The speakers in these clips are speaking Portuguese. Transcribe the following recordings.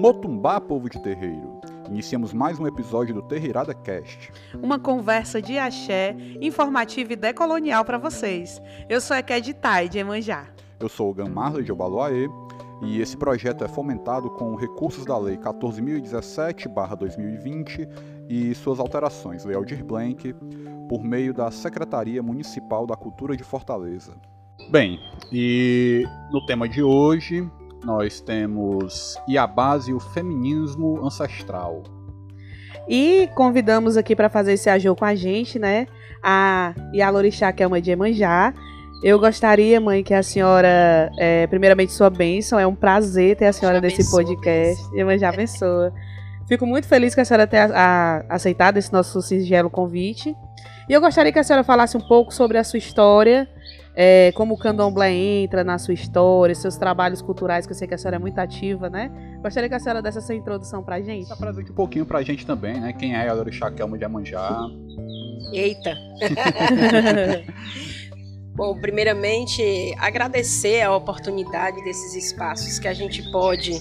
Motumbá, povo de terreiro. Iniciamos mais um episódio do Terreirada Cast. Uma conversa de axé, informativa e decolonial para vocês. Eu sou a Ked Tai, de Emanjá. Eu sou o Gamarla de Obaloaê e esse projeto é fomentado com recursos da Lei 14.017-2020 e suas alterações, Lei Aldir Blanc, por meio da Secretaria Municipal da Cultura de Fortaleza. Bem, e no tema de hoje nós temos Iabás e o feminismo ancestral. E convidamos aqui para fazer esse ajô com a gente, né? A Yalorixá, que é uma de Emanjá. Eu gostaria, mãe, que a senhora, é, primeiramente, sua bênção. É um prazer ter a senhora nesse podcast. Emanjá abençoa. Fico muito feliz que a senhora tenha a, aceitado esse nosso singelo convite. E eu gostaria que a senhora falasse um pouco sobre a sua história, é, como o candomblé entra na sua história, seus trabalhos culturais, que eu sei que a senhora é muito ativa, né? Gostaria que a senhora desse essa introdução pra gente. Apresente um pouquinho pra gente também, né? Quem é a Orixá Kelmo de Amanjá. Eita! Bom, primeiramente, agradecer a oportunidade desses espaços que a gente pode,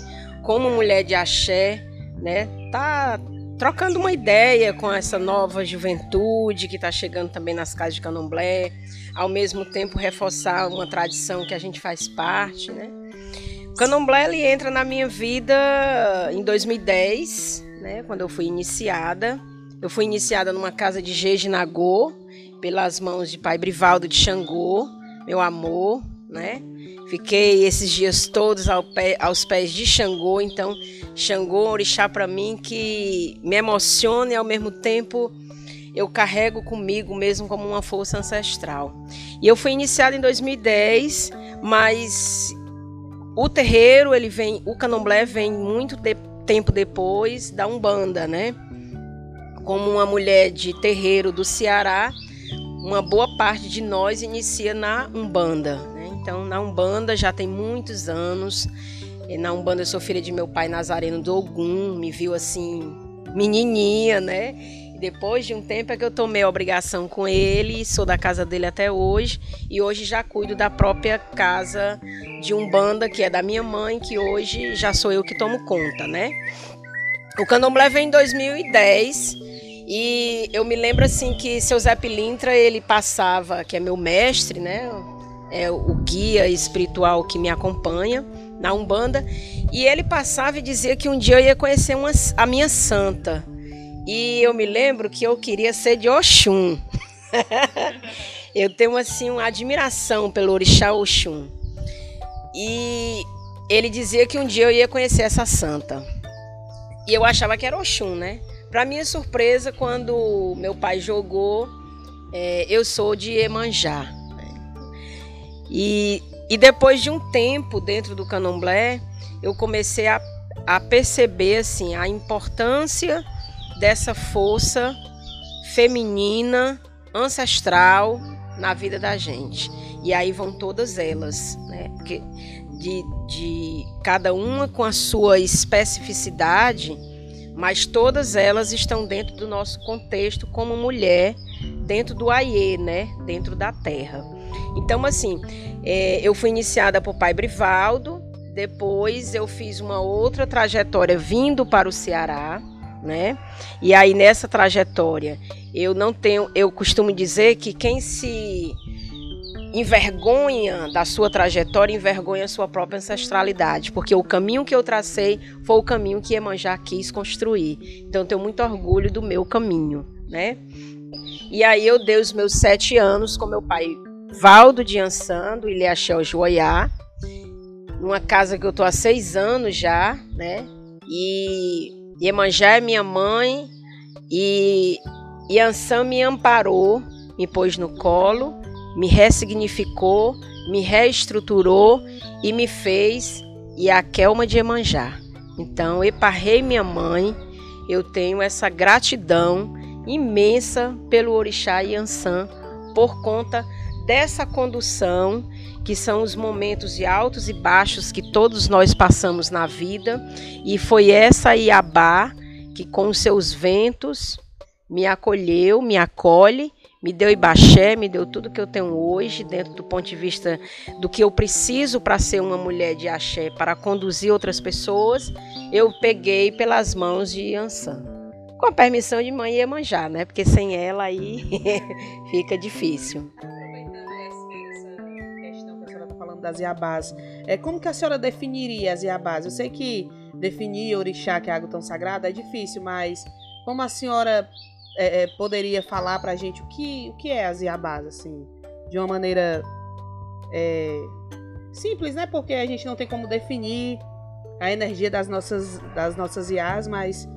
como mulher de axé, né, tá trocando uma ideia com essa nova juventude que está chegando também nas casas de candomblé, ao mesmo tempo reforçar uma tradição que a gente faz parte, né? O candomblé ele entra na minha vida em 2010, né, quando eu fui iniciada. Eu fui iniciada numa casa de Jejinagô, pelas mãos de Pai Brivaldo de Xangô, meu amor, né? Fiquei esses dias todos ao pé, aos pés de Xangô, então Xangô, orixá para mim que me emociona e ao mesmo tempo eu carrego comigo mesmo como uma força ancestral. E eu fui iniciada em 2010, mas o terreiro, ele vem, o candomblé vem muito de, tempo depois da Umbanda, né? Como uma mulher de terreiro do Ceará, uma boa parte de nós inicia na Umbanda. Então, na Umbanda já tem muitos anos. Na Umbanda eu sou filha de meu pai Nazareno do Ogum, me viu assim, menininha, né? Depois de um tempo é que eu tomei a obrigação com ele, sou da casa dele até hoje. E hoje já cuido da própria casa de Umbanda, que é da minha mãe, que hoje já sou eu que tomo conta, né? O candomblé vem em 2010 e eu me lembro assim que seu Zé Pilintra, ele passava, que é meu mestre, né? É o guia espiritual que me acompanha na Umbanda, e ele passava e dizia que um dia eu ia conhecer uma, a minha santa. E eu me lembro que eu queria ser de Oxum. eu tenho assim uma admiração pelo orixá Oxum. E ele dizia que um dia eu ia conhecer essa santa. E eu achava que era Oxum, né? Para minha surpresa, quando meu pai jogou, é, eu sou de Emanjá. E, e depois de um tempo dentro do candomblé, eu comecei a, a perceber assim, a importância dessa força feminina, ancestral na vida da gente. E aí vão todas elas, né? Porque de, de cada uma com a sua especificidade, mas todas elas estão dentro do nosso contexto como mulher, dentro do Aie, né? Dentro da terra. Então, assim, é, eu fui iniciada por pai Brivaldo, depois eu fiz uma outra trajetória vindo para o Ceará, né? E aí nessa trajetória eu não tenho, eu costumo dizer que quem se envergonha da sua trajetória, envergonha a sua própria ancestralidade, porque o caminho que eu tracei foi o caminho que Iemanjá quis construir. Então eu tenho muito orgulho do meu caminho, né? E aí eu dei os meus sete anos com meu pai Valdo de Ansan, do Ilhaxel Joiá, numa casa que eu tô há seis anos já, né? E Iemanjá é minha mãe e Yansan me amparou, me pôs no colo me ressignificou, me reestruturou e me fez Iaquelma de Emanjá. Então, eparrei minha mãe, eu tenho essa gratidão imensa pelo Orixá Yansan por conta dessa condução, que são os momentos de altos e baixos que todos nós passamos na vida, e foi essa Iabá que com seus ventos me acolheu, me acolhe me deu Ibaxé, me deu tudo que eu tenho hoje, dentro do ponto de vista do que eu preciso para ser uma mulher de axé, para conduzir outras pessoas, eu peguei pelas mãos de Ansan. Com a permissão de mãe Iemanjá, né? Porque sem ela aí fica difícil. Das Iabás. É, como que a senhora definiria as Iabás? Eu sei que definir orixá, que é algo tão sagrado, é difícil, mas como a senhora é, é, poderia falar pra gente o que, o que é as Iabás, assim, de uma maneira é, simples, né? Porque a gente não tem como definir a energia das nossas, das nossas Iás, mas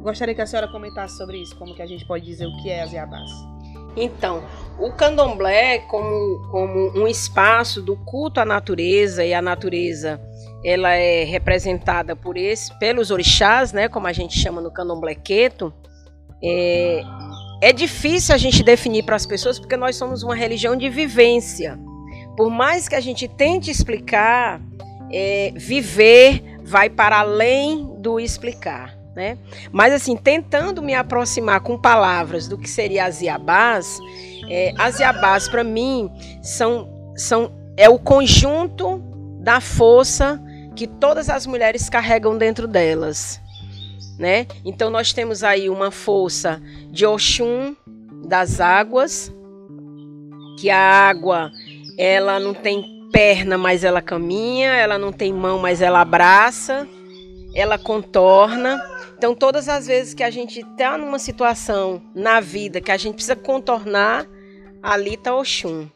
gostaria que a senhora comentasse sobre isso, como que a gente pode dizer o que é as Iabás. Então, o candomblé como, como um espaço do culto à natureza e a natureza ela é representada por esse, pelos orixás, né, como a gente chama no candomblé queto, é, é difícil a gente definir para as pessoas porque nós somos uma religião de vivência. Por mais que a gente tente explicar, é, viver vai para além do explicar. Né? Mas assim, tentando me aproximar com palavras do que seria as iabás, é, as iabás para mim são, são é o conjunto da força que todas as mulheres carregam dentro delas, né? Então nós temos aí uma força de Oxum das águas, que a água ela não tem perna, mas ela caminha, ela não tem mão, mas ela abraça, ela contorna. Então todas as vezes que a gente está numa situação na vida que a gente precisa contornar, ali está Oxum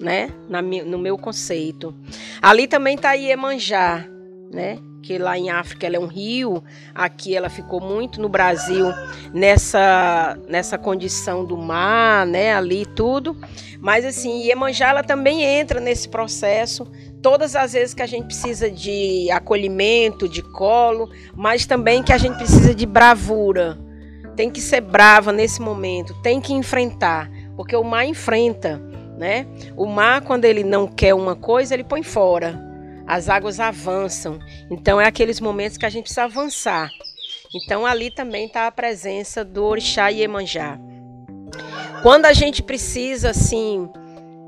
né? Na, no meu conceito. Ali também está Iemanjá, né? Que lá em África ela é um rio, aqui ela ficou muito no Brasil nessa nessa condição do mar, né? Ali tudo. Mas assim, Iemanjá ela também entra nesse processo todas as vezes que a gente precisa de acolhimento, de colo, mas também que a gente precisa de bravura. Tem que ser brava nesse momento, tem que enfrentar, porque o mar enfrenta né? O mar, quando ele não quer uma coisa, ele põe fora. As águas avançam. Então, é aqueles momentos que a gente precisa avançar. Então, ali também está a presença do Orixá Iemanjá. Quando a gente precisa, assim,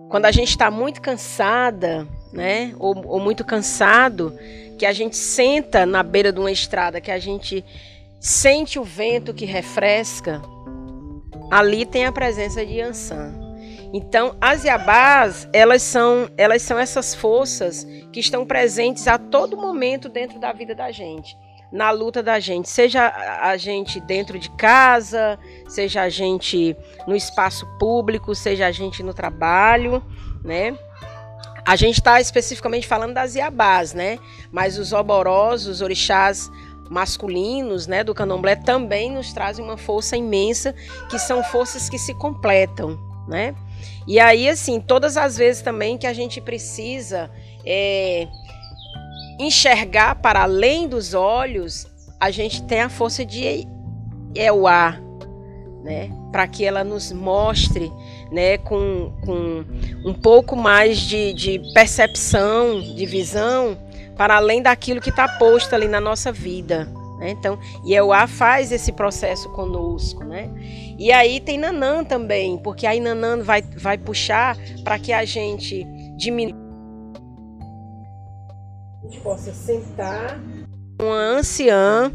quando a gente está muito cansada, né? Ou, ou muito cansado, que a gente senta na beira de uma estrada, que a gente sente o vento que refresca, ali tem a presença de Yansan. Então, as Yabás, elas são, elas são essas forças que estão presentes a todo momento dentro da vida da gente, na luta da gente, seja a gente dentro de casa, seja a gente no espaço público, seja a gente no trabalho, né? A gente está especificamente falando das Yabás, né? Mas os oborós, os orixás masculinos, né, do candomblé também nos trazem uma força imensa, que são forças que se completam, né? E aí, assim, todas as vezes também que a gente precisa é, enxergar para além dos olhos, a gente tem a força de Euá, né? Para que ela nos mostre, né, com, com um pouco mais de, de percepção, de visão, para além daquilo que está posto ali na nossa vida. Né? Então, Yeuá faz esse processo conosco, né? E aí tem Nanã também, porque aí Nanã vai, vai puxar para que a gente diminua. A gente possa sentar uma anciã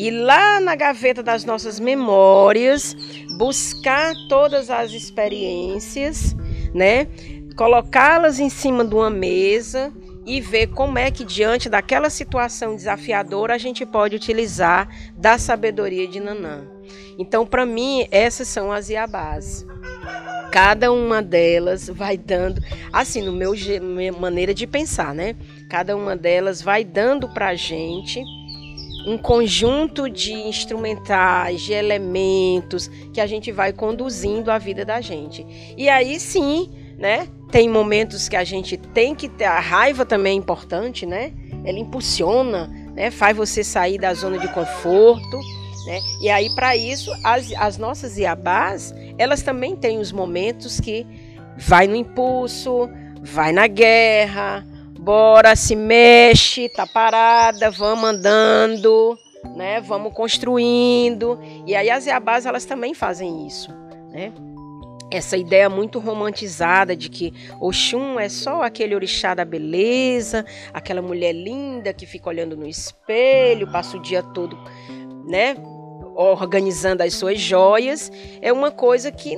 e lá na gaveta das nossas memórias buscar todas as experiências, né? Colocá-las em cima de uma mesa e ver como é que diante daquela situação desafiadora a gente pode utilizar da sabedoria de Nanã. Então, para mim, essas são as Iabás. Cada uma delas vai dando, assim, no meu minha maneira de pensar, né? Cada uma delas vai dando para a gente um conjunto de instrumentais, de elementos que a gente vai conduzindo a vida da gente. E aí sim, né? Tem momentos que a gente tem que ter a raiva também é importante, né? Ela impulsiona, né? Faz você sair da zona de conforto, né? E aí para isso as, as nossas iabás, elas também têm os momentos que vai no impulso, vai na guerra, bora se mexe, tá parada, vamos andando, né? Vamos construindo. E aí as iabás elas também fazem isso, né? essa ideia muito romantizada de que Oxum é só aquele orixá da beleza, aquela mulher linda que fica olhando no espelho, passa o dia todo, né, organizando as suas joias, é uma coisa que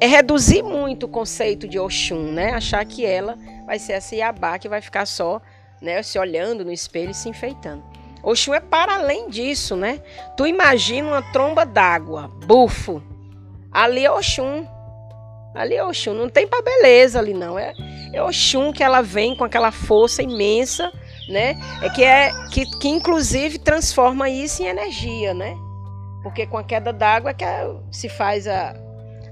é reduzir muito o conceito de Oxum, né? Achar que ela vai ser essa Iabá que vai ficar só, né, se olhando no espelho e se enfeitando. Oxum é para além disso, né? Tu imagina uma tromba d'água, bufo, Ali é Oxum. Ali é Oxum. Não tem para beleza ali, não. É, é Oxum que ela vem com aquela força imensa, né? É que é que, que inclusive transforma isso em energia, né? Porque com a queda d'água é que se faz a,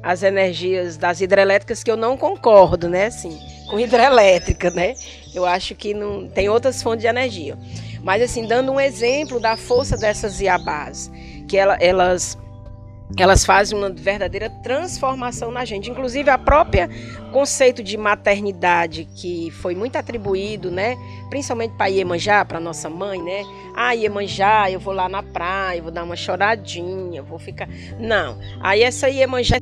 as energias das hidrelétricas que eu não concordo, né? Assim, com hidrelétrica, né? Eu acho que não tem outras fontes de energia. Mas assim, dando um exemplo da força dessas iabás, que ela, elas elas fazem uma verdadeira transformação na gente. Inclusive, a própria conceito de maternidade que foi muito atribuído, né? Principalmente para Iemanjá, para nossa mãe, né? Ah, Iemanjá, eu vou lá na praia, vou dar uma choradinha, vou ficar. Não. Aí essa Iemanjá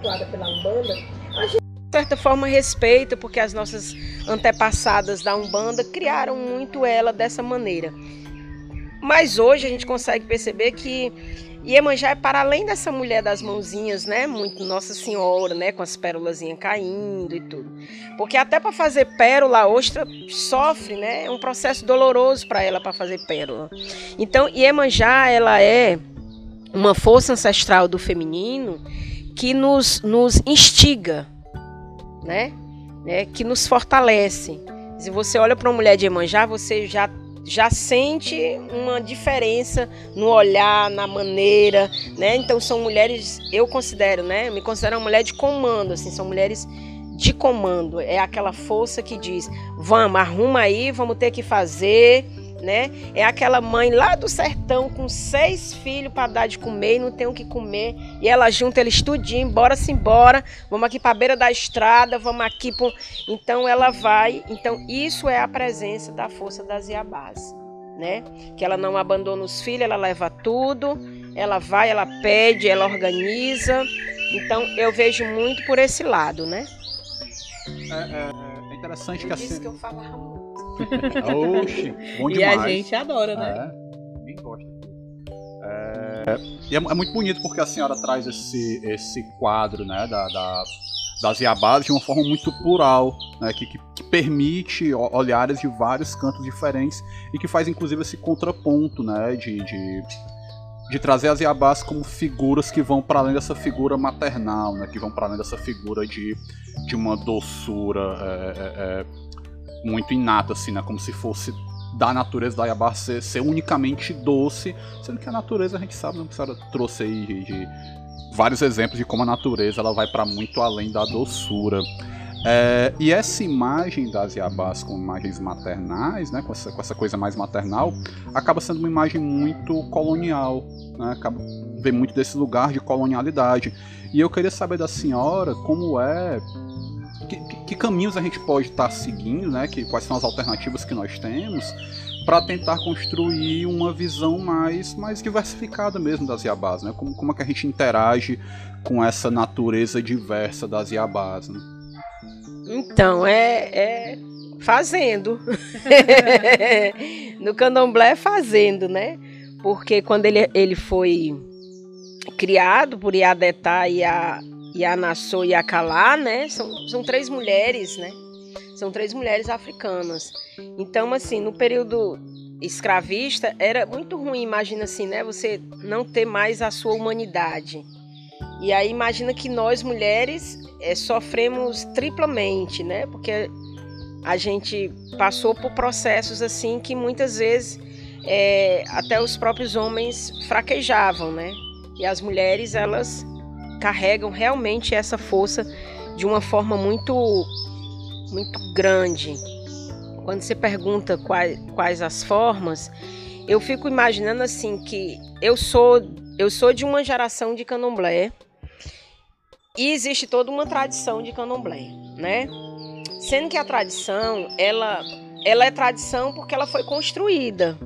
pela Umbanda, a gente de certa forma respeita, porque as nossas antepassadas da Umbanda criaram muito ela dessa maneira. Mas hoje a gente consegue perceber que Iemanjá é para além dessa mulher das mãozinhas, né? Muito Nossa Senhora, né? Com as pérolas caindo e tudo. Porque até para fazer pérola, a ostra sofre, né? É um processo doloroso para ela para fazer pérola. Então, Iemanjá, ela é uma força ancestral do feminino que nos, nos instiga, né? né? Que nos fortalece. Se você olha para uma mulher de Iemanjá, você já já sente uma diferença no olhar, na maneira, né? Então são mulheres, eu considero, né? Eu me considero uma mulher de comando, assim, são mulheres de comando. É aquela força que diz: "Vamos, arruma aí, vamos ter que fazer" né? É aquela mãe lá do sertão com seis filhos para dar de comer e não tem o que comer. E ela junta eles tudinho, bora-se embora, vamos aqui para a beira da estrada, vamos aqui. Pro... Então ela vai. Então isso é a presença da força das Iabás, né? Que ela não abandona os filhos, ela leva tudo, ela vai, ela pede, ela organiza. Então eu vejo muito por esse lado, né? É, é, é interessante que assim. que eu falava muito. Oxi, bom demais. E a gente adora, né? É, ninguém gosta é, e é, é, muito bonito porque a senhora traz esse, esse quadro né, da, da das Iabás de uma forma muito plural, né, que, que, permite olhares de vários cantos diferentes e que faz inclusive esse contraponto né, de, de, de trazer as Iabás como figuras que vão para além dessa figura maternal, né, que vão para além dessa figura de, de uma doçura. É, é, é muito inata, assim, né? Como se fosse da natureza da Yabá ser, ser, unicamente doce, sendo que a natureza a gente sabe, né? a senhora trouxe aí de, de vários exemplos de como a natureza ela vai para muito além da doçura. É, e essa imagem das Yabás com imagens maternais, né, com, essa, com essa coisa mais maternal, acaba sendo uma imagem muito colonial, né, acaba vem muito desse lugar de colonialidade. E eu queria saber da senhora como é que, que, caminhos a gente pode estar tá seguindo, né? Que, quais são as alternativas que nós temos para tentar construir uma visão mais, mais diversificada mesmo das Iabás, né? Como, como é que a gente interage com essa natureza diversa das Iabás, né? Então, é, é fazendo. no candomblé é fazendo, né? Porque quando ele, ele foi criado por Iadetá e a a Nassau e a Kalá, né? São, são três mulheres, né? São três mulheres africanas. Então, assim, no período escravista, era muito ruim, imagina assim, né? Você não ter mais a sua humanidade. E aí imagina que nós mulheres é, sofremos triplamente, né? Porque a gente passou por processos assim que muitas vezes é, até os próprios homens fraquejavam, né? E as mulheres elas carregam realmente essa força de uma forma muito muito grande. Quando você pergunta quais, quais as formas, eu fico imaginando assim que eu sou eu sou de uma geração de candomblé e existe toda uma tradição de candomblé, né? Sendo que a tradição, ela ela é tradição porque ela foi construída.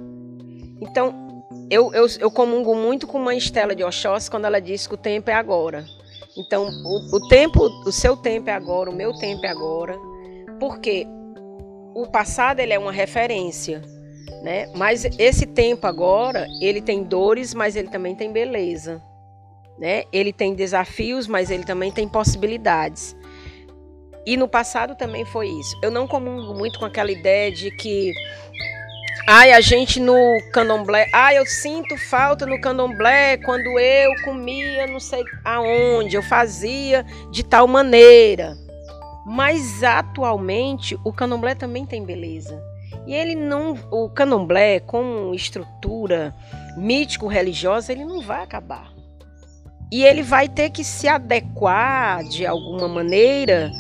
Então, eu, eu, eu comungo muito com uma Estela de Oxóssi quando ela diz que o tempo é agora. Então, o, o tempo, o seu tempo é agora, o meu tempo é agora, porque o passado ele é uma referência, né? Mas esse tempo agora, ele tem dores, mas ele também tem beleza, né? Ele tem desafios, mas ele também tem possibilidades. E no passado também foi isso. Eu não comungo muito com aquela ideia de que Ai, a gente no candomblé. Ai, eu sinto falta no candomblé quando eu comia não sei aonde, eu fazia de tal maneira. Mas atualmente o candomblé também tem beleza. E ele não, o candomblé com estrutura mítico-religiosa, ele não vai acabar. E ele vai ter que se adequar de alguma maneira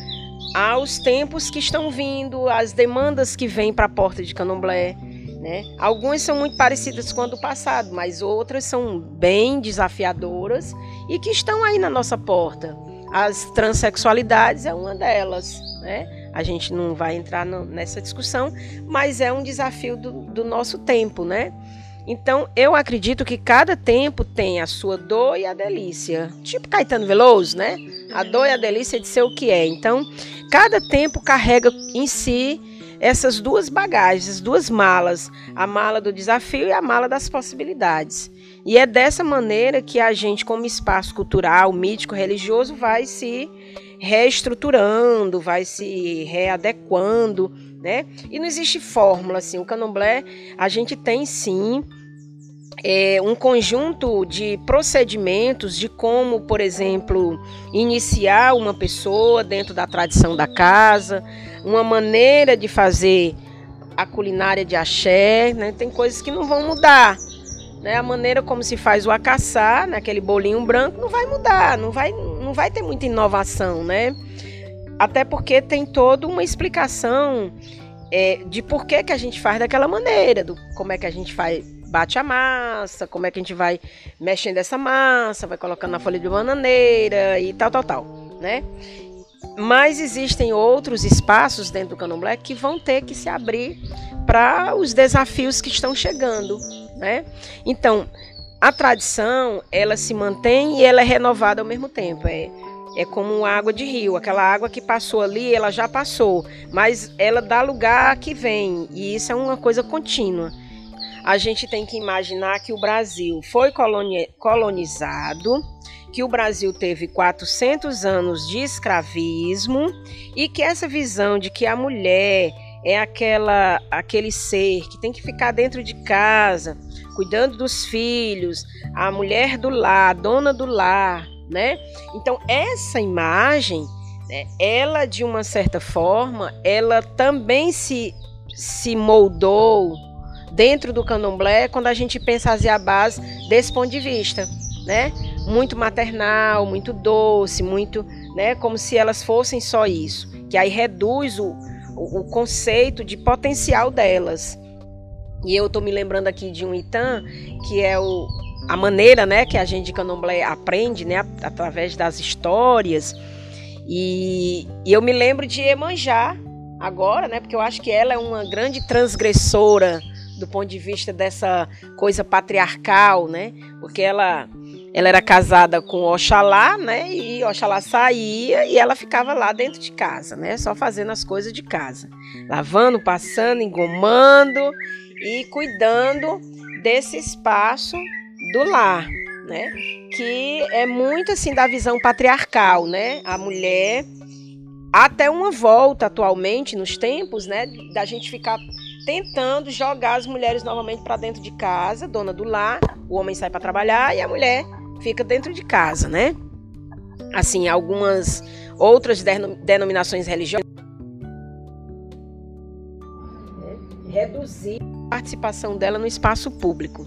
aos tempos que estão vindo, às demandas que vêm para a porta de candomblé. Né? Algumas são muito parecidas com a do passado, mas outras são bem desafiadoras e que estão aí na nossa porta. As transexualidades é uma delas. Né? A gente não vai entrar no, nessa discussão, mas é um desafio do, do nosso tempo. Né? Então, eu acredito que cada tempo tem a sua dor e a delícia. Tipo Caetano Veloso, né? A dor e a delícia de ser o que é. Então, cada tempo carrega em si essas duas bagagens, duas malas, a mala do desafio e a mala das possibilidades. E é dessa maneira que a gente, como espaço cultural, mítico, religioso, vai se reestruturando, vai se readequando, né? E não existe fórmula assim. O candomblé, a gente tem sim é, um conjunto de procedimentos de como, por exemplo, iniciar uma pessoa dentro da tradição da casa, uma maneira de fazer a culinária de axé, né? Tem coisas que não vão mudar. Né? A maneira como se faz o acaçá, naquele bolinho branco, não vai mudar, não vai, não vai ter muita inovação, né? Até porque tem toda uma explicação é, de por que, que a gente faz daquela maneira, do como é que a gente faz, bate a massa, como é que a gente vai mexendo essa massa, vai colocando na folha de bananeira e tal, tal, tal, né? Mas existem outros espaços dentro do candomblé que vão ter que se abrir para os desafios que estão chegando, né? Então, a tradição, ela se mantém e ela é renovada ao mesmo tempo. É, é como água de rio, aquela água que passou ali, ela já passou, mas ela dá lugar a que vem, e isso é uma coisa contínua. A gente tem que imaginar que o Brasil foi colonizado, que o Brasil teve 400 anos de escravismo e que essa visão de que a mulher é aquela aquele ser que tem que ficar dentro de casa, cuidando dos filhos, a mulher do lar, dona do lar, né? Então essa imagem, né, ela de uma certa forma, ela também se se moldou dentro do candomblé quando a gente pensa as base desse ponto de vista, né? muito maternal, muito doce, muito, né, como se elas fossem só isso, que aí reduz o, o, o conceito de potencial delas. E eu estou me lembrando aqui de um Itan, que é o, a maneira, né, que a gente de Candomblé aprende, né, através das histórias. E, e eu me lembro de Emanjá agora, né, porque eu acho que ela é uma grande transgressora do ponto de vista dessa coisa patriarcal, né, porque ela ela era casada com Oxalá, né? E Oxalá saía e ela ficava lá dentro de casa, né? Só fazendo as coisas de casa. Lavando, passando, engomando e cuidando desse espaço do lar, né? Que é muito assim da visão patriarcal, né? A mulher até uma volta atualmente nos tempos, né, da gente ficar tentando jogar as mulheres novamente para dentro de casa, dona do lar, o homem sai para trabalhar e a mulher fica dentro de casa, né? Assim, algumas outras denominações religiosas reduzir a participação dela no espaço público.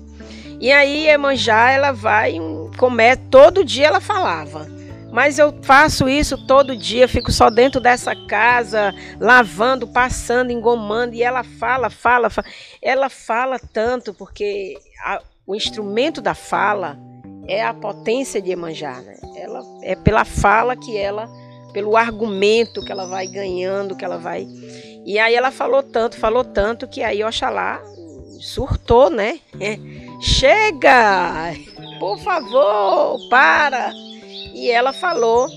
E aí Emanjá, ela vai, começa, todo dia ela falava, mas eu faço isso todo dia, fico só dentro dessa casa, lavando, passando, engomando, e ela fala, fala, fala. ela fala tanto, porque a, o instrumento da fala, é a potência de Emanjá, né? Ela é pela fala que ela, pelo argumento que ela vai ganhando, que ela vai. E aí ela falou tanto, falou tanto que aí Oxalá surtou, né? É, chega! Por favor, para! E ela falou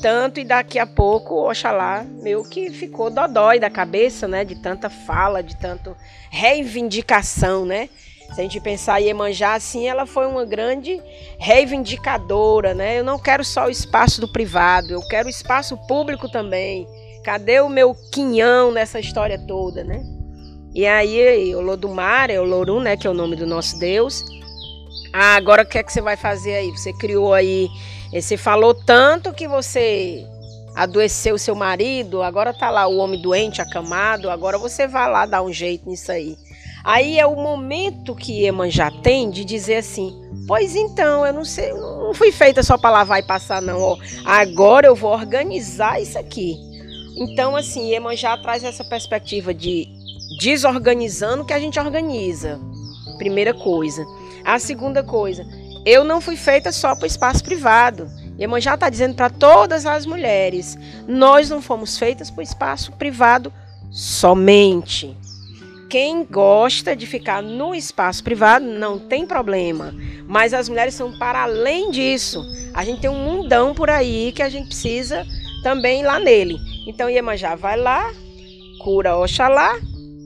tanto e daqui a pouco, Oxalá, meu que ficou dodói da cabeça, né? De tanta fala, de tanto reivindicação, né? Se a gente pensar em Iemanjá assim, ela foi uma grande reivindicadora, né? Eu não quero só o espaço do privado, eu quero o espaço público também. Cadê o meu quinhão nessa história toda, né? E aí, Olodumare, é Olorum, né, que é o nome do nosso Deus. Ah, agora o que é que você vai fazer aí? Você criou aí, você falou tanto que você adoeceu seu marido, agora tá lá o homem doente, acamado, agora você vai lá dar um jeito nisso aí. Aí é o momento que Iemanjá tem de dizer assim: Pois então, eu não sei, não fui feita só para lavar e passar, não. Ó, agora eu vou organizar isso aqui. Então, assim, Iemanjá traz essa perspectiva de desorganizando que a gente organiza. Primeira coisa. A segunda coisa, eu não fui feita só para o espaço privado. Iemanjá está dizendo para todas as mulheres: nós não fomos feitas para o espaço privado somente quem gosta de ficar no espaço privado não tem problema. Mas as mulheres são para além disso. A gente tem um mundão por aí que a gente precisa também ir lá nele. Então Iemanjá vai lá, cura Oxalá.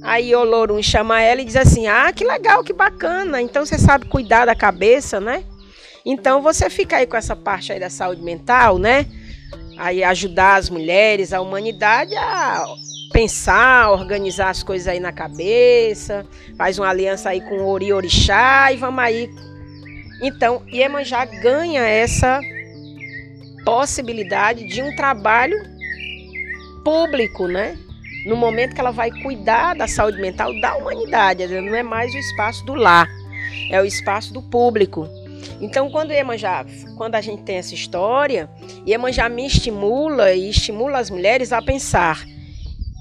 Aí Olorum chama ela e diz assim: Ah, que legal, que bacana. Então você sabe cuidar da cabeça, né? Então você fica aí com essa parte aí da saúde mental, né? Aí ajudar as mulheres, a humanidade a pensar, organizar as coisas aí na cabeça, faz uma aliança aí com o Ori Orixá e vamos aí. Então, Iemanjá ganha essa possibilidade de um trabalho público, né? No momento que ela vai cuidar da saúde mental da humanidade, não é mais o espaço do lar, é o espaço do público. Então, quando Iemanjá, quando a gente tem essa história, Iemanjá me estimula e estimula as mulheres a pensar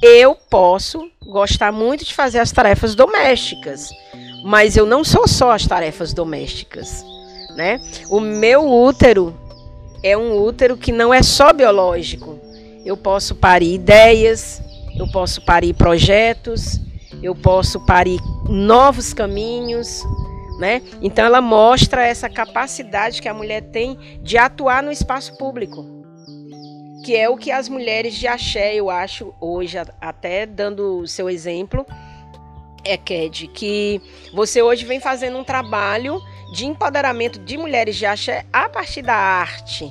eu posso gostar muito de fazer as tarefas domésticas, mas eu não sou só as tarefas domésticas, né? O meu útero é um útero que não é só biológico. Eu posso parir ideias, eu posso parir projetos, eu posso parir novos caminhos, né? Então ela mostra essa capacidade que a mulher tem de atuar no espaço público que é o que as mulheres de axé, eu acho, hoje, até dando o seu exemplo, é Ked, que você hoje vem fazendo um trabalho de empoderamento de mulheres de axé a partir da arte,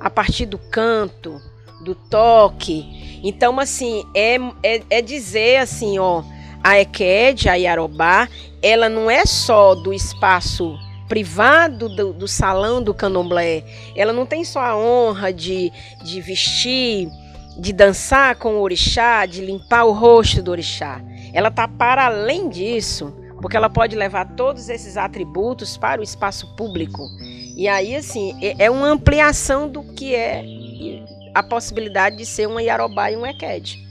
a partir do canto, do toque. Então, assim, é, é, é dizer assim, ó, a Eked, a Yarobá, ela não é só do espaço privado do, do, salão do candomblé, ela não tem só a honra de, de vestir, de dançar com o orixá, de limpar o rosto do orixá. Ela está para além disso, porque ela pode levar todos esses atributos para o espaço público. E aí, assim, é, é uma ampliação do que é a possibilidade de ser uma Yarobá e um Eked.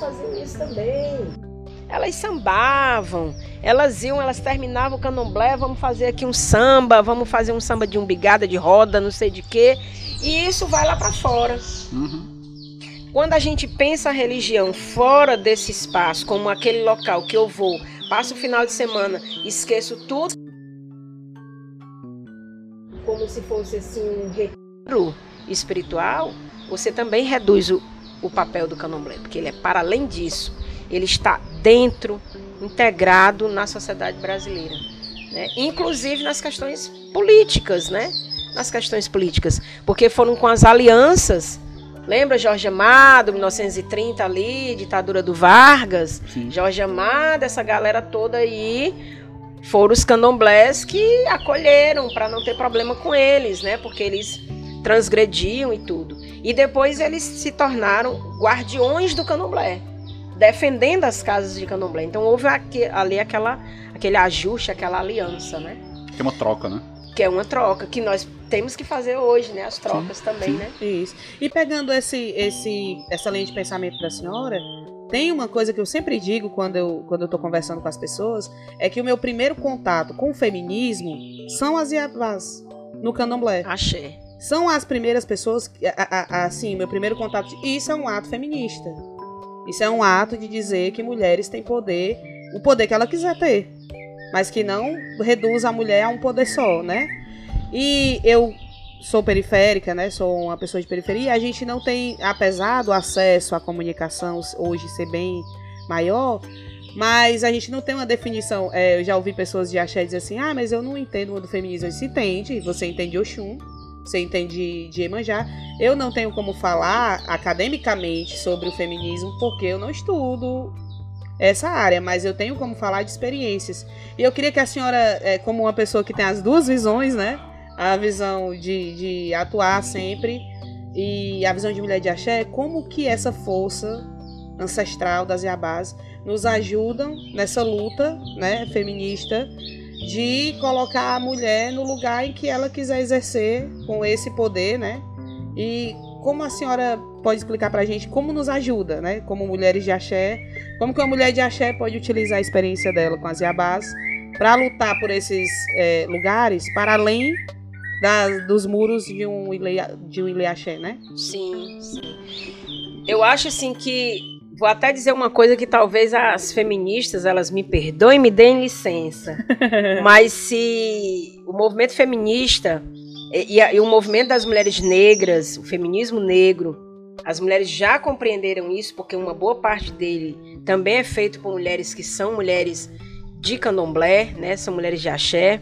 Fazer isso também elas sambavam, elas iam, elas terminavam o candomblé, vamos fazer aqui um samba, vamos fazer um samba de umbigada, de roda, não sei de quê, e isso vai lá para fora. Uhum. Quando a gente pensa a religião fora desse espaço, como aquele local que eu vou, passo o final de semana, esqueço tudo, como se fosse assim um retiro espiritual, você também reduz o, o papel do candomblé, porque ele é para além disso ele está dentro, integrado na sociedade brasileira, né? inclusive nas questões políticas, né? Nas questões políticas, porque foram com as alianças. Lembra Jorge Amado, 1930 ali, ditadura do Vargas? Sim. Jorge Amado, essa galera toda aí, foram os candomblés que acolheram para não ter problema com eles, né? Porque eles transgrediam e tudo. E depois eles se tornaram guardiões do candomblé defendendo as casas de candomblé. Então houve aqui, ali aquela, aquele ajuste, aquela aliança, né? Que é uma troca, né? Que é uma troca, que nós temos que fazer hoje, né? As trocas sim, também, sim. né? Isso. E pegando esse, esse, essa linha de pensamento da senhora, tem uma coisa que eu sempre digo quando eu, quando eu tô conversando com as pessoas, é que o meu primeiro contato com o feminismo são as Yavás, no candomblé. Achei. São as primeiras pessoas, assim, meu primeiro contato, isso é um ato feminista. Isso é um ato de dizer que mulheres têm poder o poder que ela quiser ter, mas que não reduz a mulher a um poder só, né? E eu sou periférica, né? Sou uma pessoa de periferia. A gente não tem, apesar do acesso à comunicação hoje ser bem maior, mas a gente não tem uma definição. É, eu já ouvi pessoas de axé dizer assim: ah, mas eu não entendo do feminismo. Se entende, você entende Oxum, você entende de Emanjá. Eu não tenho como falar academicamente sobre o feminismo porque eu não estudo essa área, mas eu tenho como falar de experiências. E eu queria que a senhora, é, como uma pessoa que tem as duas visões, né? A visão de, de atuar sempre e a visão de mulher de axé, como que essa força ancestral das Iabás nos ajudam nessa luta né, feminista de colocar a mulher no lugar em que ela quiser exercer com esse poder, né? E como a senhora pode explicar para a gente como nos ajuda, né? Como mulheres de axé, como que uma mulher de axé pode utilizar a experiência dela com as Iabás para lutar por esses é, lugares para além das, dos muros de um ilê, de um ilê axé, né? Sim, sim. Eu acho assim que vou até dizer uma coisa que talvez as feministas elas me perdoem, me deem licença, mas se o movimento feminista e, e, e, o movimento das mulheres negras, o feminismo negro, as mulheres já compreenderam isso, porque uma boa parte dele também é feito por mulheres que são mulheres de candomblé, né? São mulheres de axé.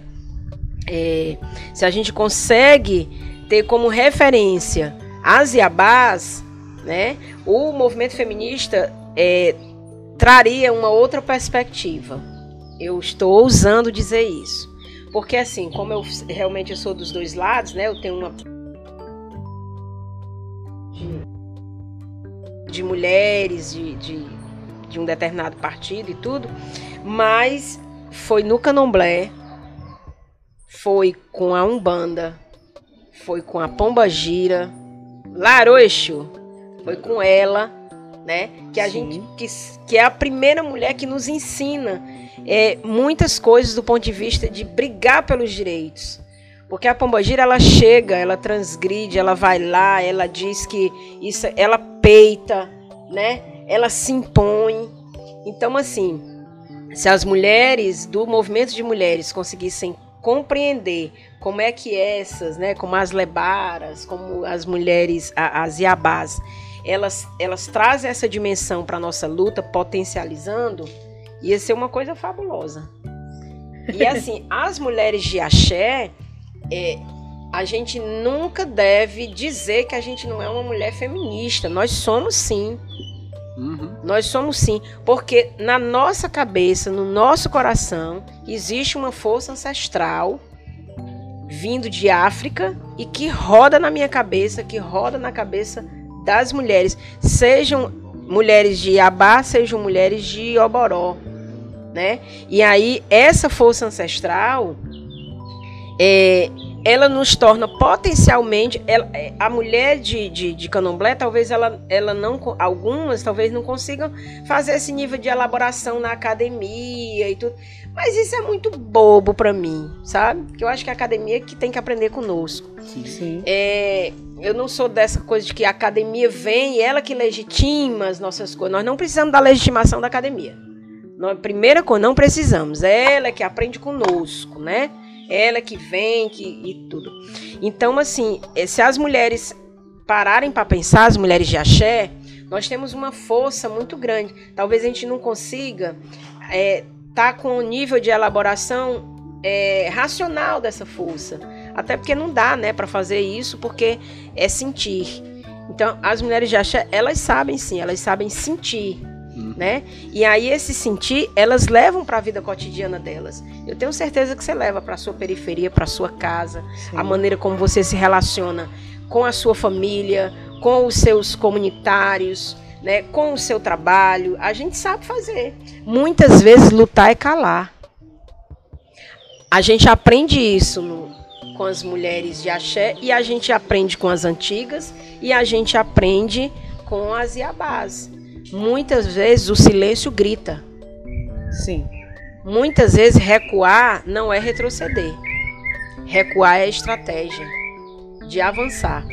É, se a gente consegue ter como referência as Iabás, né? O movimento feminista é, traria uma outra perspectiva. Eu estou ousando dizer isso. Porque assim, como eu realmente eu sou dos dois lados, né? Eu tenho uma de mulheres de, de, de um determinado partido e tudo, mas foi no Candomblé, foi com a Umbanda, foi com a Pomba Gira, Laroexo, foi com ela, né? Que a Sim. gente que, que é a primeira mulher que nos ensina é, muitas coisas do ponto de vista de brigar pelos direitos. Porque a pombogira ela chega, ela transgride, ela vai lá, ela diz que isso, ela peita, né? Ela se impõe. Então assim, se as mulheres do movimento de mulheres conseguissem compreender como é que essas, né, como as lebaras, como as mulheres, as iabás, elas, elas trazem essa dimensão para nossa luta, potencializando, ia ser uma coisa fabulosa. E assim, as mulheres de axé, é, a gente nunca deve dizer que a gente não é uma mulher feminista. Nós somos sim. Uhum. Nós somos sim, porque na nossa cabeça, no nosso coração, existe uma força ancestral vindo de África e que roda na minha cabeça, que roda na cabeça das mulheres, sejam mulheres de Abá, sejam mulheres de Oboró, né? E aí essa força ancestral é, ela nos torna potencialmente ela, é, a mulher de, de, de candomblé talvez ela, ela não algumas talvez não consigam fazer esse nível de elaboração na academia e tudo. Mas isso é muito bobo para mim sabe? Que eu acho que a academia é que tem que aprender conosco. Sim, sim. É, eu não sou dessa coisa de que a academia vem e ela que legitima as nossas coisas. Nós não precisamos da legitimação da academia. Nós, primeira coisa não precisamos. É ela que aprende conosco né ela que vem que, e tudo. Então, assim, eh, se as mulheres pararem para pensar, as mulheres de axé, nós temos uma força muito grande. Talvez a gente não consiga estar é, tá com o nível de elaboração é, racional dessa força. Até porque não dá, né, para fazer isso, porque é sentir. Então, as mulheres de axé, elas sabem sim, elas sabem sentir né? E aí esse sentir, elas levam para a vida cotidiana delas. Eu tenho certeza que você leva para sua periferia, para sua casa, Sim. a maneira como você se relaciona com a sua família, com os seus comunitários, né, com o seu trabalho. A gente sabe fazer. Muitas vezes lutar é calar. A gente aprende isso no, com as mulheres de axé e a gente aprende com as antigas e a gente aprende com as iabás. Muitas vezes o silêncio grita. Sim. Muitas vezes recuar não é retroceder. Recuar é estratégia de avançar.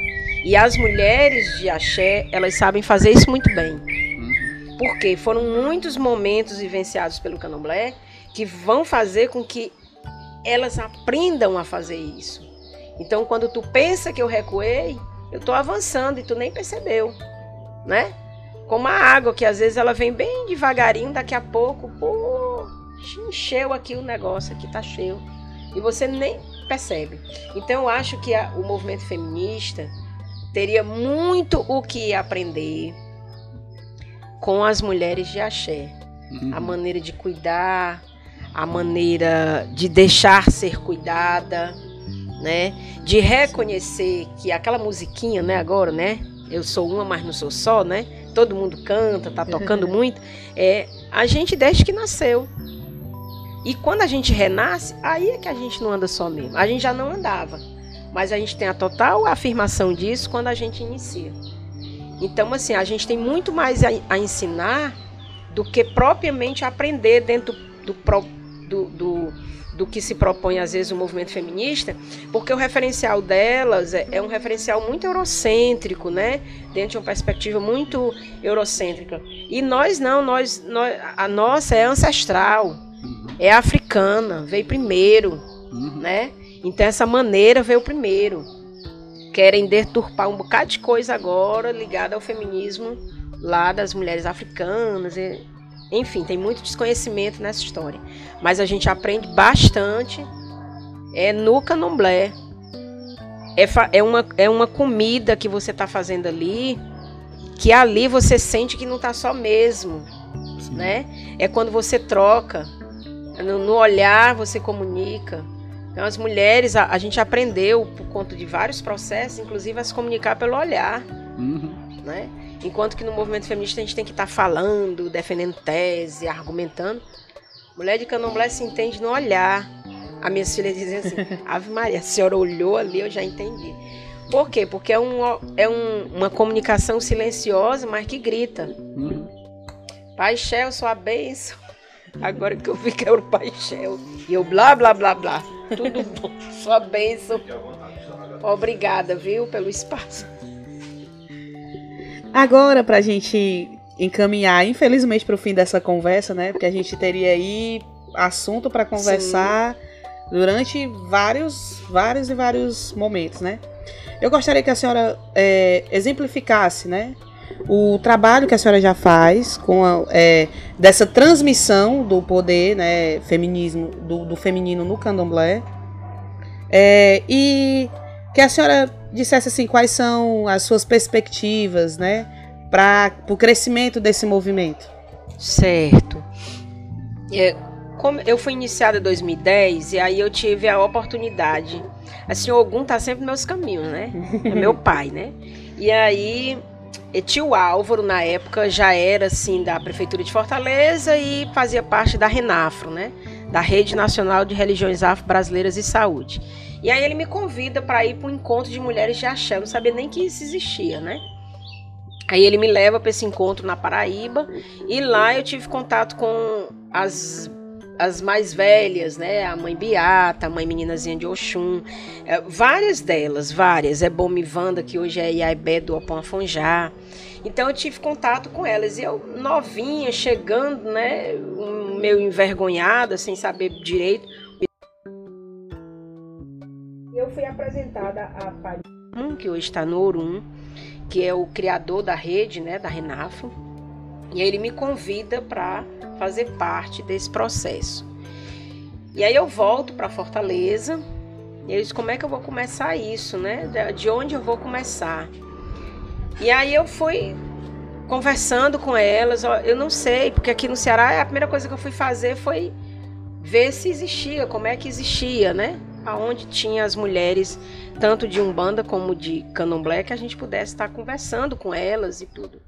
E as mulheres de axé, elas sabem fazer isso muito bem. Porque foram muitos momentos vivenciados pelo candomblé que vão fazer com que elas aprendam a fazer isso. Então, quando tu pensa que eu recuei, eu estou avançando e tu nem percebeu, né? Como a água, que às vezes ela vem bem devagarinho, daqui a pouco, pô, encheu aqui o negócio, aqui tá cheio. E você nem percebe. Então, eu acho que a, o movimento feminista teria muito o que aprender com as mulheres de axé. Uhum. A maneira de cuidar, a maneira de deixar ser cuidada, né? De reconhecer que aquela musiquinha, né, agora, né? Eu sou uma, mas não sou só, né? Todo mundo canta, tá tocando muito. É, a gente desde que nasceu. E quando a gente renasce, aí é que a gente não anda só mesmo. A gente já não andava. Mas a gente tem a total afirmação disso quando a gente inicia. Então, assim, a gente tem muito mais a, a ensinar do que propriamente aprender dentro do, do, do, do, que se propõe, às vezes, o movimento feminista, porque o referencial delas é, é um referencial muito eurocêntrico, né? Dentro de uma perspectiva muito eurocêntrica. E nós não, nós, nós a nossa é ancestral, é africana, veio primeiro, né? Então essa maneira veio primeiro. Querem deturpar um bocado de coisa agora ligada ao feminismo lá das mulheres africanas. Enfim, tem muito desconhecimento nessa história. Mas a gente aprende bastante é no candomblé. É, é, uma, é uma comida que você está fazendo ali, que ali você sente que não está só mesmo. Né? É quando você troca. No, no olhar você comunica. Então, as mulheres, a, a, gente aprendeu, por conta de vários processos, inclusive a se comunicar pelo olhar. Uhum. Né? Enquanto que no movimento feminista a gente tem que estar tá falando, defendendo tese, argumentando. Mulher de candomblé se entende no olhar. A minha filha dizem assim: Ave Maria, a senhora olhou ali, eu já entendi. Por quê? Porque é, um, é um, uma comunicação silenciosa, mas que grita. Uhum. Pai Shell, sua bênção. Agora que eu vi que era o Pai Shell. E eu blá, blá, blá, blá. Tudo bom. Sua bênção. Obrigada, viu, pelo espaço. Agora, para a gente encaminhar, infelizmente, para o fim dessa conversa, né? Porque a gente teria aí assunto para conversar Sim. durante vários, vários e vários momentos, né? Eu gostaria que a senhora é, exemplificasse, né? o trabalho que a senhora já faz com a, é, dessa transmissão do poder né, feminismo do, do feminino no candomblé é, e que a senhora dissesse assim quais são as suas perspectivas né para o crescimento desse movimento? Certo. É, como eu fui iniciada em 2010 e aí eu tive a oportunidade assim o Ogum tá sempre nos meus caminhos né? É meu pai né? E aí e tio Álvaro, na época, já era assim da Prefeitura de Fortaleza e fazia parte da Renafro, né? Da Rede Nacional de Religiões Afro-Brasileiras e Saúde. E aí ele me convida para ir para um encontro de mulheres de axé. Não sabia nem que isso existia, né? Aí ele me leva para esse encontro na Paraíba e lá eu tive contato com as as mais velhas, né? A mãe Beata, a mãe meninazinha de Oxum, é, várias delas, várias. É bom Vanda, que hoje é Iaibé do Opão Afonjá. Então eu tive contato com elas. E eu, novinha, chegando, né? Meio envergonhada, sem saber direito. Eu fui apresentada a Pai que hoje está no Orum, que é o criador da rede, né? Da Renafo. E ele me convida para fazer parte desse processo. E aí eu volto para Fortaleza. E eles, como é que eu vou começar isso, né? De onde eu vou começar? E aí eu fui conversando com elas. Eu não sei, porque aqui no Ceará a primeira coisa que eu fui fazer foi ver se existia, como é que existia, né? Aonde tinha as mulheres, tanto de Umbanda como de Candomblé, que a gente pudesse estar conversando com elas e tudo.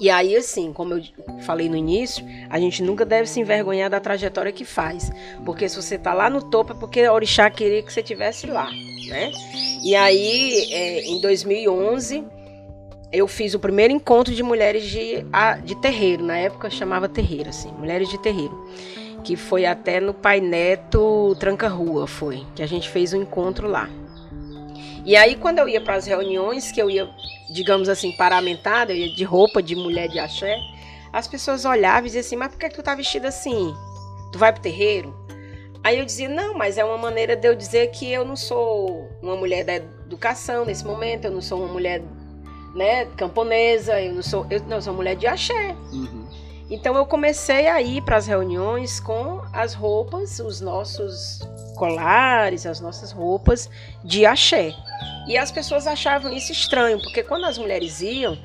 E aí, assim, como eu falei no início, a gente nunca deve se envergonhar da trajetória que faz. Porque se você está lá no topo é porque a Orixá queria que você estivesse lá, né? E aí, é, em 2011, eu fiz o primeiro encontro de mulheres de, de terreiro. Na época chamava terreiro, assim, mulheres de terreiro. Que foi até no Pai Neto Tranca Rua, foi. Que a gente fez um encontro lá. E aí, quando eu ia para as reuniões, que eu ia digamos assim, paramentada, de roupa de mulher de axé, as pessoas olhavam e diziam assim: Mas por que tu tá vestida assim? Tu vai pro terreiro? Aí eu dizia: Não, mas é uma maneira de eu dizer que eu não sou uma mulher da educação nesse momento, eu não sou uma mulher né, camponesa, eu não sou, eu não eu sou mulher de axé. Uhum. Então eu comecei a ir para as reuniões com as roupas, os nossos colares, as nossas roupas de axé. E as pessoas achavam isso estranho, porque quando as mulheres iam,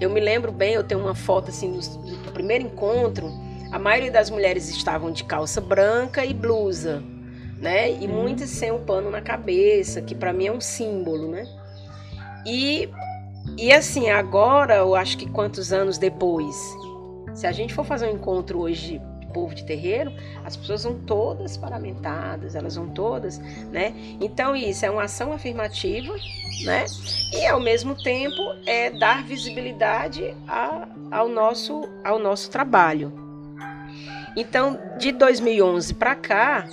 eu me lembro bem, eu tenho uma foto assim do, do primeiro encontro, a maioria das mulheres estavam de calça branca e blusa, né? E uhum. muitas sem um pano na cabeça, que para mim é um símbolo, né? E e assim, agora, eu acho que quantos anos depois, se a gente for fazer um encontro hoje povo de terreiro, as pessoas vão todas paramentadas, elas vão todas, né? Então isso é uma ação afirmativa, né? E ao mesmo tempo é dar visibilidade a, ao nosso ao nosso trabalho. Então, de 2011 para cá,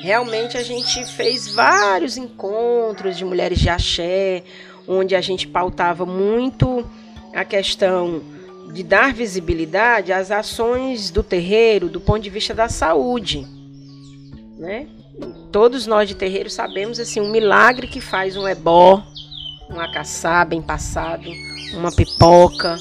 realmente a gente fez vários encontros de mulheres de axé, onde a gente pautava muito a questão de dar visibilidade às ações do terreiro do ponto de vista da saúde, né? Todos nós de terreiro sabemos assim um milagre que faz um ebó, um acaçá bem passado, uma pipoca,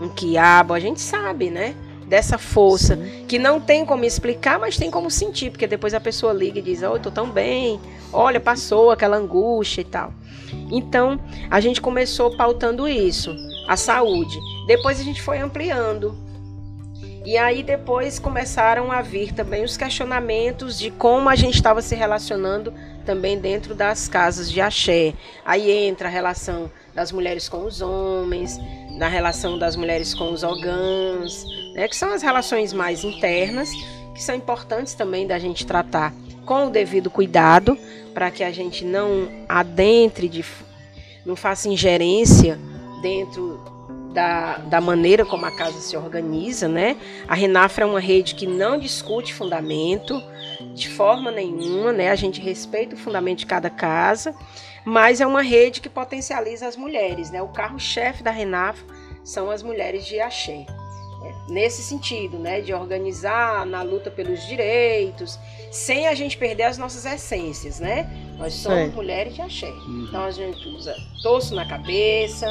um quiabo, a gente sabe, né? Dessa força Sim. que não tem como explicar, mas tem como sentir, porque depois a pessoa liga e diz: "Oi, tô tão bem. Olha, passou aquela angústia e tal". Então, a gente começou pautando isso, a saúde. Depois a gente foi ampliando. E aí depois começaram a vir também os questionamentos de como a gente estava se relacionando também dentro das casas de axé. Aí entra a relação das mulheres com os homens, na relação das mulheres com os ogãs, né, que são as relações mais internas, que são importantes também da gente tratar com o devido cuidado, para que a gente não adentre, de, não faça ingerência dentro da, da maneira como a casa se organiza, né? A Renafra é uma rede que não discute fundamento de forma nenhuma, né? A gente respeita o fundamento de cada casa, mas é uma rede que potencializa as mulheres, né? O carro-chefe da Renafra são as mulheres de axé nesse sentido, né, de organizar na luta pelos direitos, sem a gente perder as nossas essências, né? Nós somos é. mulheres de axé. Uhum. Então a gente usa torso na cabeça,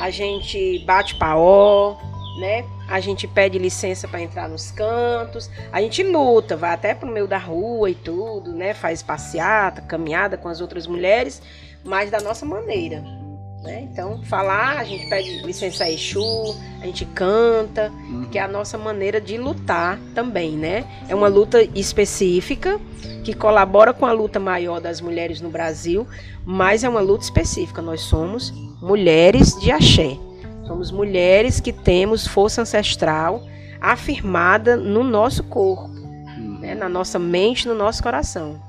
a gente bate paó, né? A gente pede licença para entrar nos cantos, a gente luta, vai até pro meio da rua e tudo, né? Faz passeata, caminhada com as outras mulheres, mas da nossa maneira. Né? Então, falar, a gente pede licença a Exu, a gente canta, uhum. que é a nossa maneira de lutar também, né? É uma luta específica que colabora com a luta maior das mulheres no Brasil, mas é uma luta específica. Nós somos mulheres de axé. Somos mulheres que temos força ancestral afirmada no nosso corpo, uhum. né? na nossa mente, no nosso coração.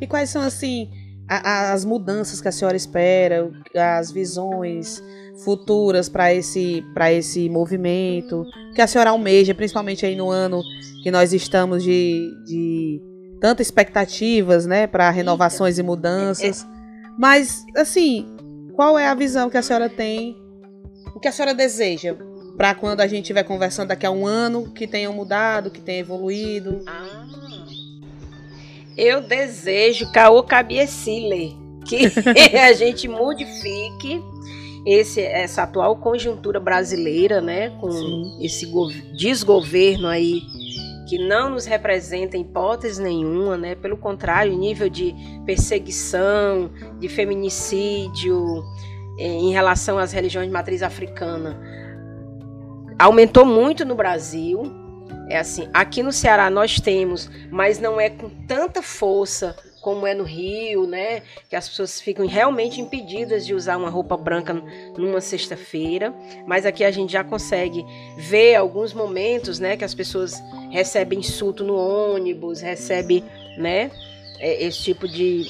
E quais são assim a, as mudanças que a senhora espera, as visões futuras para esse, esse movimento, que a senhora almeja, principalmente aí no ano que nós estamos de, de tantas expectativas, né, para renovações e mudanças. Mas, assim, qual é a visão que a senhora tem, o que a senhora deseja para quando a gente estiver conversando daqui a um ano, que tenha mudado, que tenha evoluído? Ah eu desejo, Caô Cabiecile, que a gente modifique esse, essa atual conjuntura brasileira, né, com Sim. esse desgoverno aí que não nos representa em hipótese nenhuma, né? Pelo contrário, nível de perseguição, de feminicídio eh, em relação às religiões de matriz africana aumentou muito no Brasil, é assim, aqui no Ceará nós temos, mas não é com tanta força como é no Rio, né? Que as pessoas ficam realmente impedidas de usar uma roupa branca numa sexta-feira. Mas aqui a gente já consegue ver alguns momentos, né? Que as pessoas recebem insulto no ônibus, recebe, né? É, esse tipo de,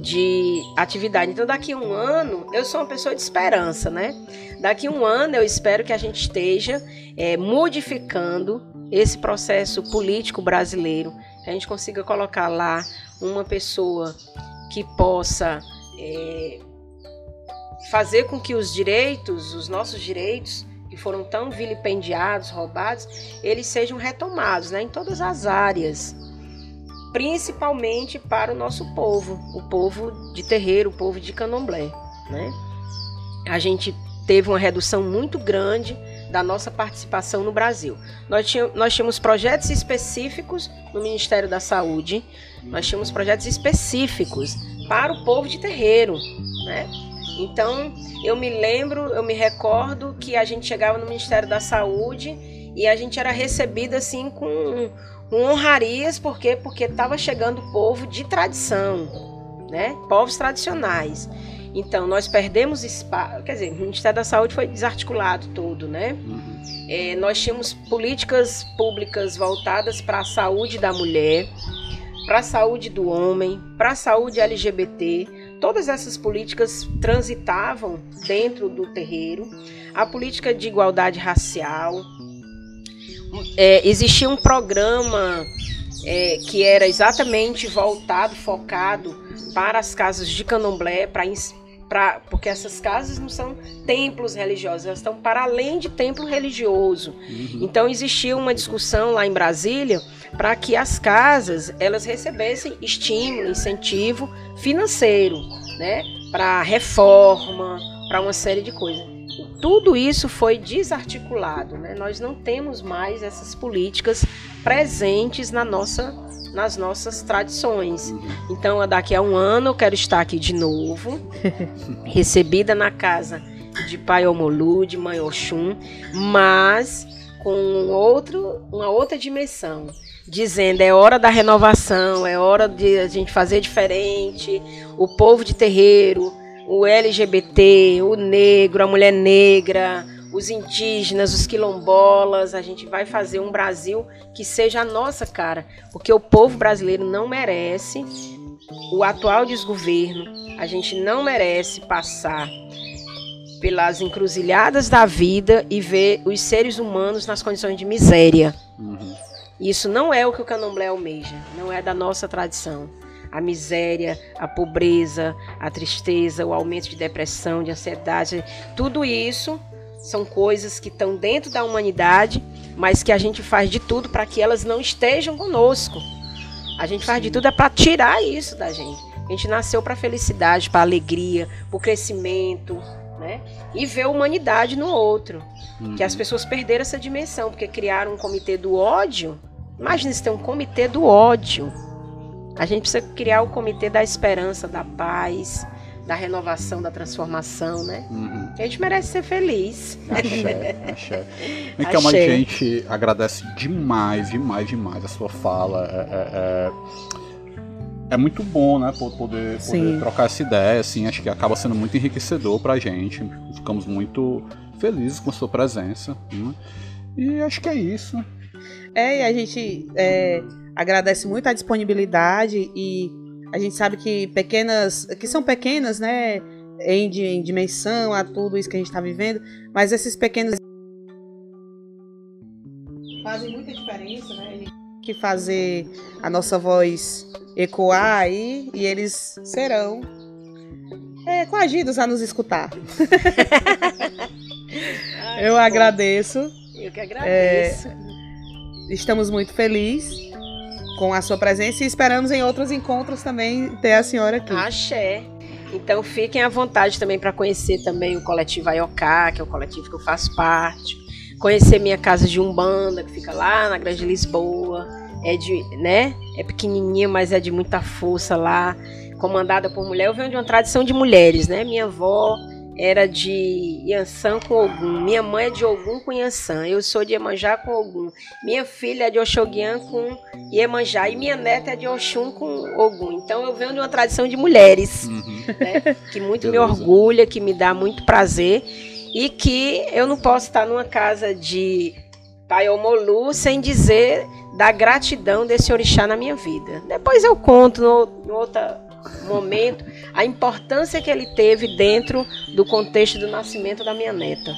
de atividade. Então, daqui a um ano, eu sou uma pessoa de esperança, né? Daqui a um ano, eu espero que a gente esteja é, modificando esse processo político brasileiro, que a gente consiga colocar lá uma pessoa que possa é, fazer com que os direitos, os nossos direitos, que foram tão vilipendiados, roubados, eles sejam retomados né, em todas as áreas, principalmente para o nosso povo, o povo de terreiro, o povo de candomblé. Né? A gente teve uma redução muito grande da nossa participação no Brasil. Nós tínhamos, nós tínhamos projetos específicos no Ministério da Saúde, nós tínhamos projetos específicos para o povo de terreiro, né? Então, eu me lembro, eu me recordo que a gente chegava no Ministério da Saúde e a gente era recebido assim com, com honrarias, por quê? Porque estava chegando o povo de tradição, né? Povos tradicionais. Então, nós perdemos espaço. Quer dizer, o Ministério da Saúde foi desarticulado todo, né? Uhum. É, nós tínhamos políticas públicas voltadas para a saúde da mulher, para a saúde do homem, para a saúde LGBT. Todas essas políticas transitavam dentro do terreiro. A política de igualdade racial. É, existia um programa é, que era exatamente voltado, focado para as casas de candomblé, para Pra, porque essas casas não são templos religiosos, elas estão para além de templo religioso. Uhum. Então existia uma discussão lá em Brasília para que as casas elas recebessem estímulo, incentivo financeiro, né, para reforma, para uma série de coisas. Tudo isso foi desarticulado, né? Nós não temos mais essas políticas presentes na nossa nas nossas tradições. Então, daqui a um ano eu quero estar aqui de novo, recebida na casa de Pai Omolu, de Mãe Oxum, mas com outro, uma outra dimensão, dizendo é hora da renovação, é hora de a gente fazer diferente, o povo de terreiro, o LGBT, o negro, a mulher negra, os indígenas, os quilombolas, a gente vai fazer um Brasil que seja a nossa cara, porque o povo brasileiro não merece o atual desgoverno, a gente não merece passar pelas encruzilhadas da vida e ver os seres humanos nas condições de miséria. Uhum. Isso não é o que o candomblé almeja, não é da nossa tradição. A miséria, a pobreza, a tristeza, o aumento de depressão, de ansiedade, tudo isso são coisas que estão dentro da humanidade, mas que a gente faz de tudo para que elas não estejam conosco. A gente faz de tudo é para tirar isso da gente. A gente nasceu para felicidade, para alegria, para crescimento, né? E ver a humanidade no outro. Uhum. Que as uhum. pessoas perderam essa dimensão, porque criaram um comitê do ódio. Imagina se tem um comitê do ódio. A gente precisa criar o comitê da esperança, da paz, da renovação, da transformação, né? Uhum. A gente merece ser feliz. Axé, axé. Então a gente agradece demais, demais, demais a sua fala. É, é, é, é muito bom, né, poder, poder trocar essa ideia, assim, acho que acaba sendo muito enriquecedor pra gente. Ficamos muito felizes com a sua presença. Né? E acho que é isso. É, e a gente é, agradece muito a disponibilidade e a gente sabe que pequenas, que são pequenas, né, em, em dimensão a tudo isso que a gente está vivendo, mas esses pequenos fazem muita diferença, né? Que fazer a nossa voz ecoar aí e eles serão é, coagidos a nos escutar. Ai, Eu agradeço. Eu que agradeço. É, estamos muito felizes com a sua presença e esperamos em outros encontros também ter a senhora aqui. Axé. Então fiquem à vontade também para conhecer também o coletivo Aioká, que é o coletivo que eu faço parte. Conhecer minha casa de Umbanda, que fica lá na Grande Lisboa. É de, né? É pequenininha, mas é de muita força lá, comandada por mulher. Eu venho de uma tradição de mulheres, né? Minha avó era de Yansan com Ogum. Minha mãe é de Ogum com Yansan. Eu sou de Iemanjá com Ogum. Minha filha é de Oxoguian com Iemanjá. E minha neta é de Oxum com Ogum. Então eu venho de uma tradição de mulheres, uhum. né, que muito me orgulha, que me dá muito prazer. E que eu não posso estar numa casa de Paiomolu sem dizer da gratidão desse orixá na minha vida. Depois eu conto no, no outra momento, a importância que ele teve dentro do contexto do nascimento da minha neta.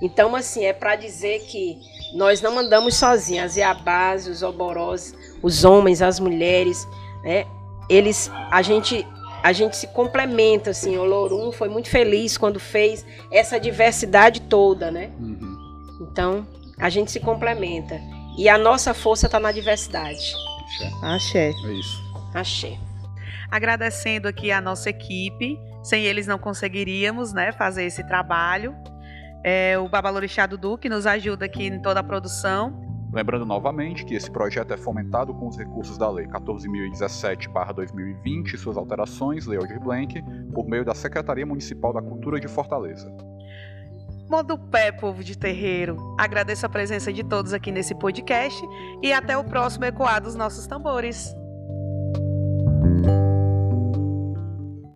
Então, assim, é para dizer que nós não andamos sozinhos. As Iabás, os Oborós, os homens, as mulheres, né? Eles, a gente, a gente se complementa, assim. O Lorum foi muito feliz quando fez essa diversidade toda, né? Uhum. Então, a gente se complementa. E a nossa força está na diversidade. Axé. É isso. Axé. Agradecendo aqui a nossa equipe. Sem eles não conseguiríamos né, fazer esse trabalho. É, o Babalorixá Dudu, que nos ajuda aqui em toda a produção. Lembrando novamente que esse projeto é fomentado com os recursos da Lei 14.017-2020 e suas alterações, Lei Aldir Blanc, por meio da Secretaria Municipal da Cultura de Fortaleza. Modo pé, povo de terreiro. Agradeço a presença de todos aqui nesse podcast e até o próximo Ecoar dos Nossos Tambores.